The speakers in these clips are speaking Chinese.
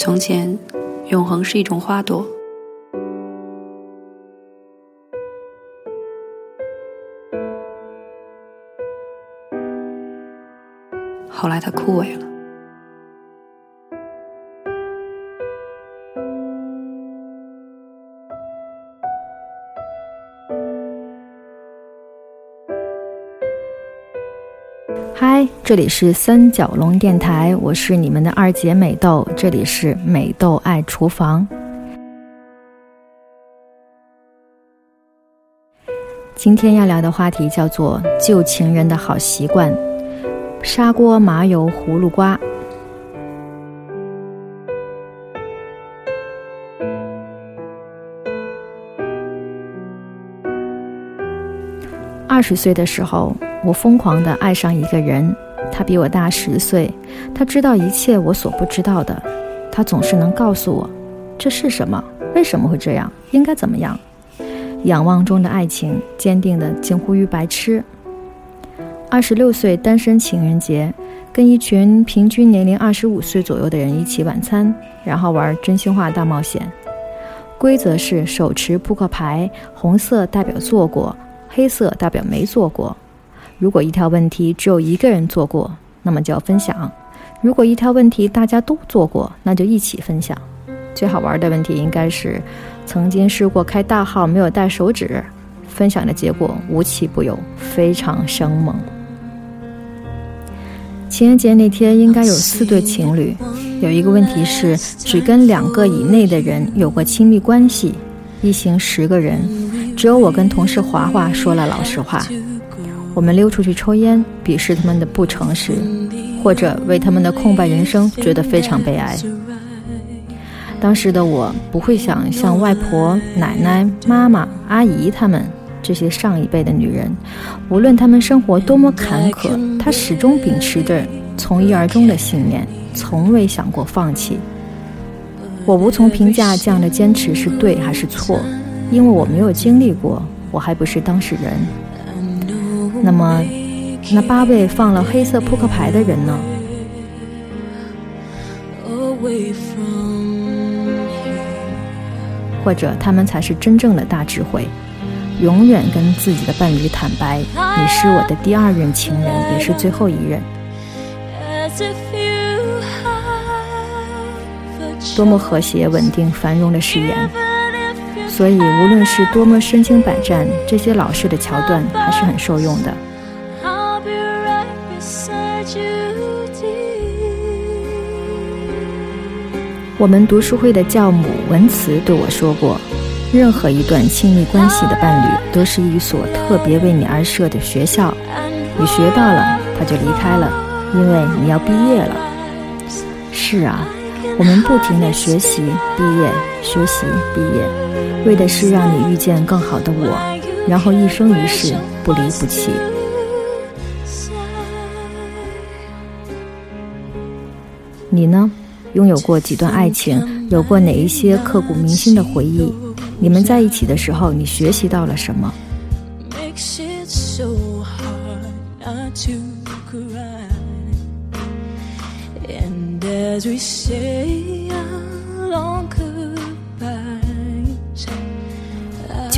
从前，永恒是一种花朵，后来它枯萎了。嗨，这里是三角龙电台，我是你们的二姐美豆，这里是美豆爱厨房。今天要聊的话题叫做旧情人的好习惯——砂锅麻油葫芦瓜。二十岁的时候。我疯狂地爱上一个人，他比我大十岁，他知道一切我所不知道的，他总是能告诉我，这是什么，为什么会这样，应该怎么样。仰望中的爱情，坚定的近乎于白痴。二十六岁单身情人节，跟一群平均年龄二十五岁左右的人一起晚餐，然后玩真心话大冒险。规则是手持扑克牌，红色代表做过，黑色代表没做过。如果一条问题只有一个人做过，那么就要分享；如果一条问题大家都做过，那就一起分享。最好玩的问题应该是：曾经试过开大号没有带手指，分享的结果无奇不有，非常生猛。情人节那天应该有四对情侣，有一个问题是只跟两个以内的人有过亲密关系，一行十个人，只有我跟同事华华说了老实话。我们溜出去抽烟，鄙视他们的不诚实，或者为他们的空白人生觉得非常悲哀。当时的我不会想像外婆、奶奶、妈妈、阿姨他们这些上一辈的女人，无论她们生活多么坎坷，她始终秉持着从一而终的信念，从未想过放弃。我无从评价这样的坚持是对还是错，因为我没有经历过，我还不是当事人。那么，那八位放了黑色扑克牌的人呢？或者他们才是真正的大智慧，永远跟自己的伴侣坦白：“你是我的第二任情人，也是最后一任。”多么和谐、稳定、繁荣的誓言！所以，无论是多么身经百战，这些老式的桥段还是很受用的。我们读书会的教母文慈对我说过：“任何一段亲密关系的伴侣，都是一所特别为你而设的学校。你学到了，他就离开了，因为你要毕业了。”是啊，我们不停的学习、毕业、学习、毕业。为的是让你遇见更好的我，然后一生一世不离不弃。你呢？拥有过几段爱情？有过哪一些刻骨铭心的回忆？你们在一起的时候，你学习到了什么？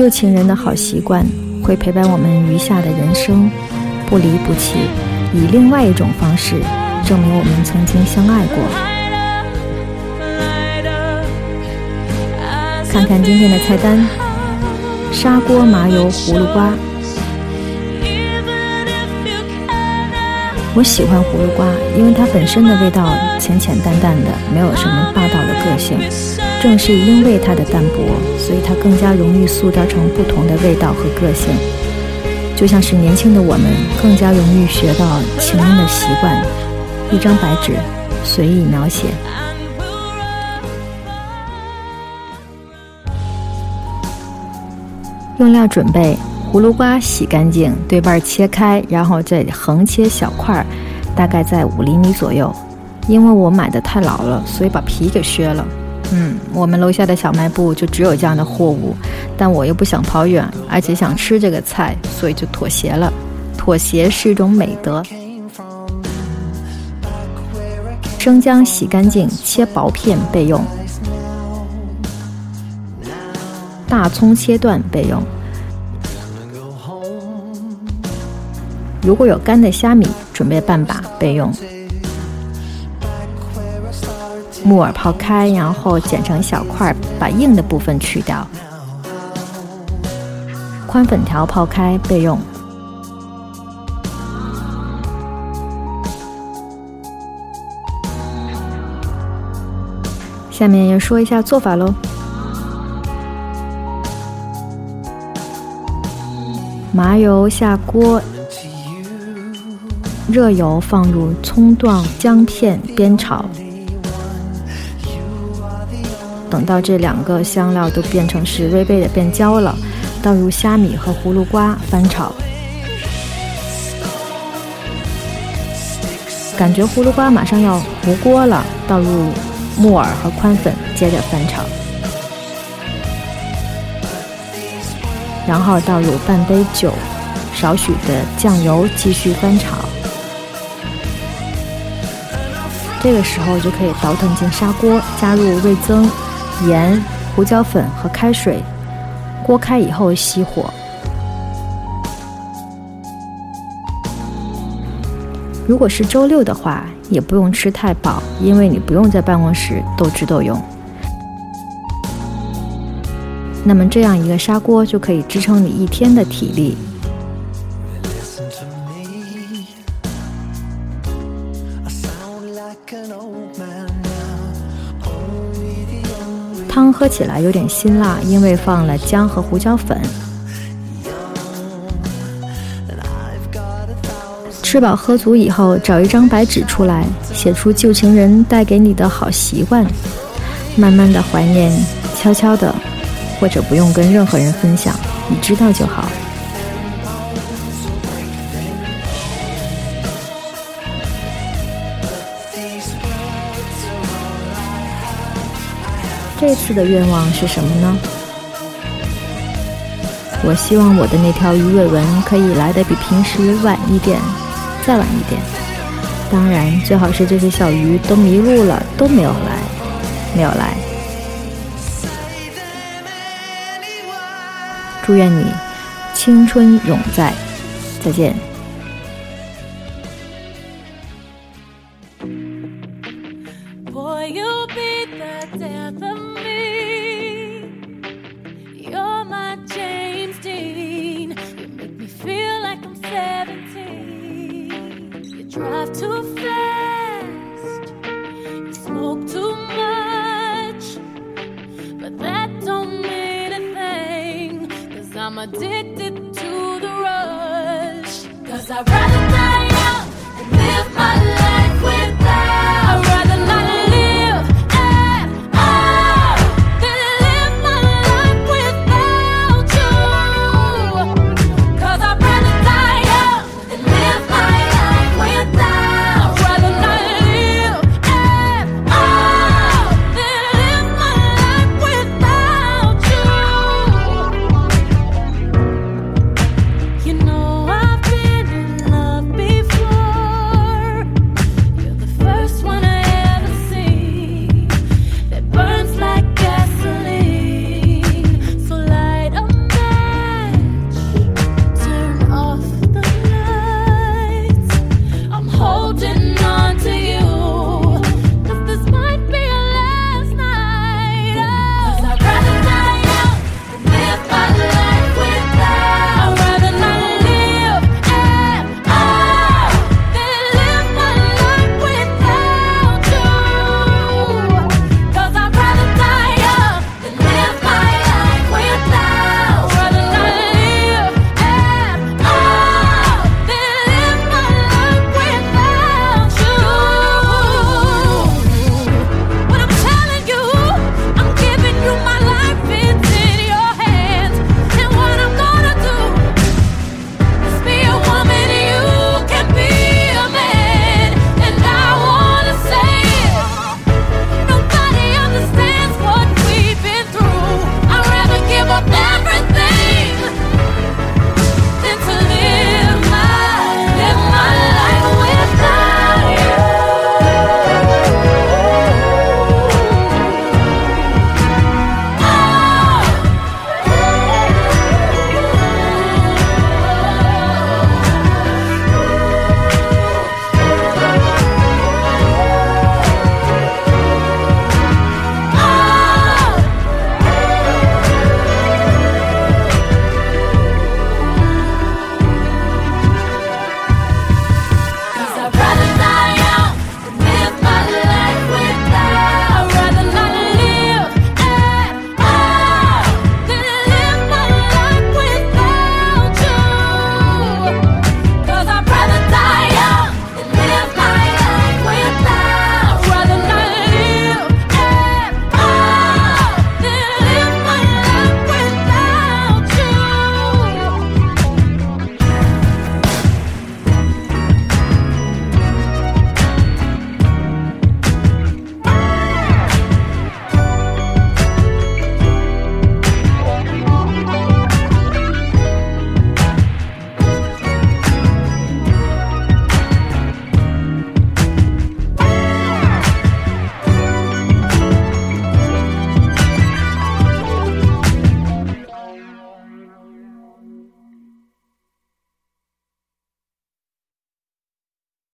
旧情人的好习惯会陪伴我们余下的人生，不离不弃，以另外一种方式证明我们曾经相爱过。看看今天的菜单：砂锅麻油葫芦瓜。我喜欢葫芦瓜，因为它本身的味道浅浅淡淡的，没有什么霸道的个性。正是因为它的淡薄，所以它更加容易塑造成不同的味道和个性。就像是年轻的我们，更加容易学到情人的习惯。一张白纸，随意描写。用料准备：葫芦瓜洗干净，对半切开，然后再横切小块，大概在五厘米左右。因为我买的太老了，所以把皮给削了。嗯，我们楼下的小卖部就只有这样的货物，但我又不想跑远，而且想吃这个菜，所以就妥协了。妥协是一种美德。生姜洗干净，切薄片备用。大葱切断备用。如果有干的虾米，准备半把备用。木耳泡开，然后剪成小块，把硬的部分去掉。宽粉条泡开备用。下面要说一下做法喽。麻油下锅，热油放入葱段、姜片煸炒。等到这两个香料都变成是微微的变焦了，倒入虾米和葫芦瓜翻炒。感觉葫芦瓜马上要糊锅了，倒入木耳和宽粉，接着翻炒。然后倒入半杯酒，少许的酱油，继续翻炒。这个时候就可以倒腾进砂锅，加入味增、盐、胡椒粉和开水。锅开以后熄火。如果是周六的话，也不用吃太饱，因为你不用在办公室斗智斗勇。那么这样一个砂锅就可以支撑你一天的体力。汤喝起来有点辛辣，因为放了姜和胡椒粉。吃饱喝足以后，找一张白纸出来，写出旧情人带给你的好习惯，慢慢的怀念，悄悄的。或者不用跟任何人分享，你知道就好。这次的愿望是什么呢？我希望我的那条鱼尾纹可以来的比平时晚一点，再晚一点。当然，最好是这些小鱼都迷路了，都没有来，没有来。祝愿你青春永在，再见。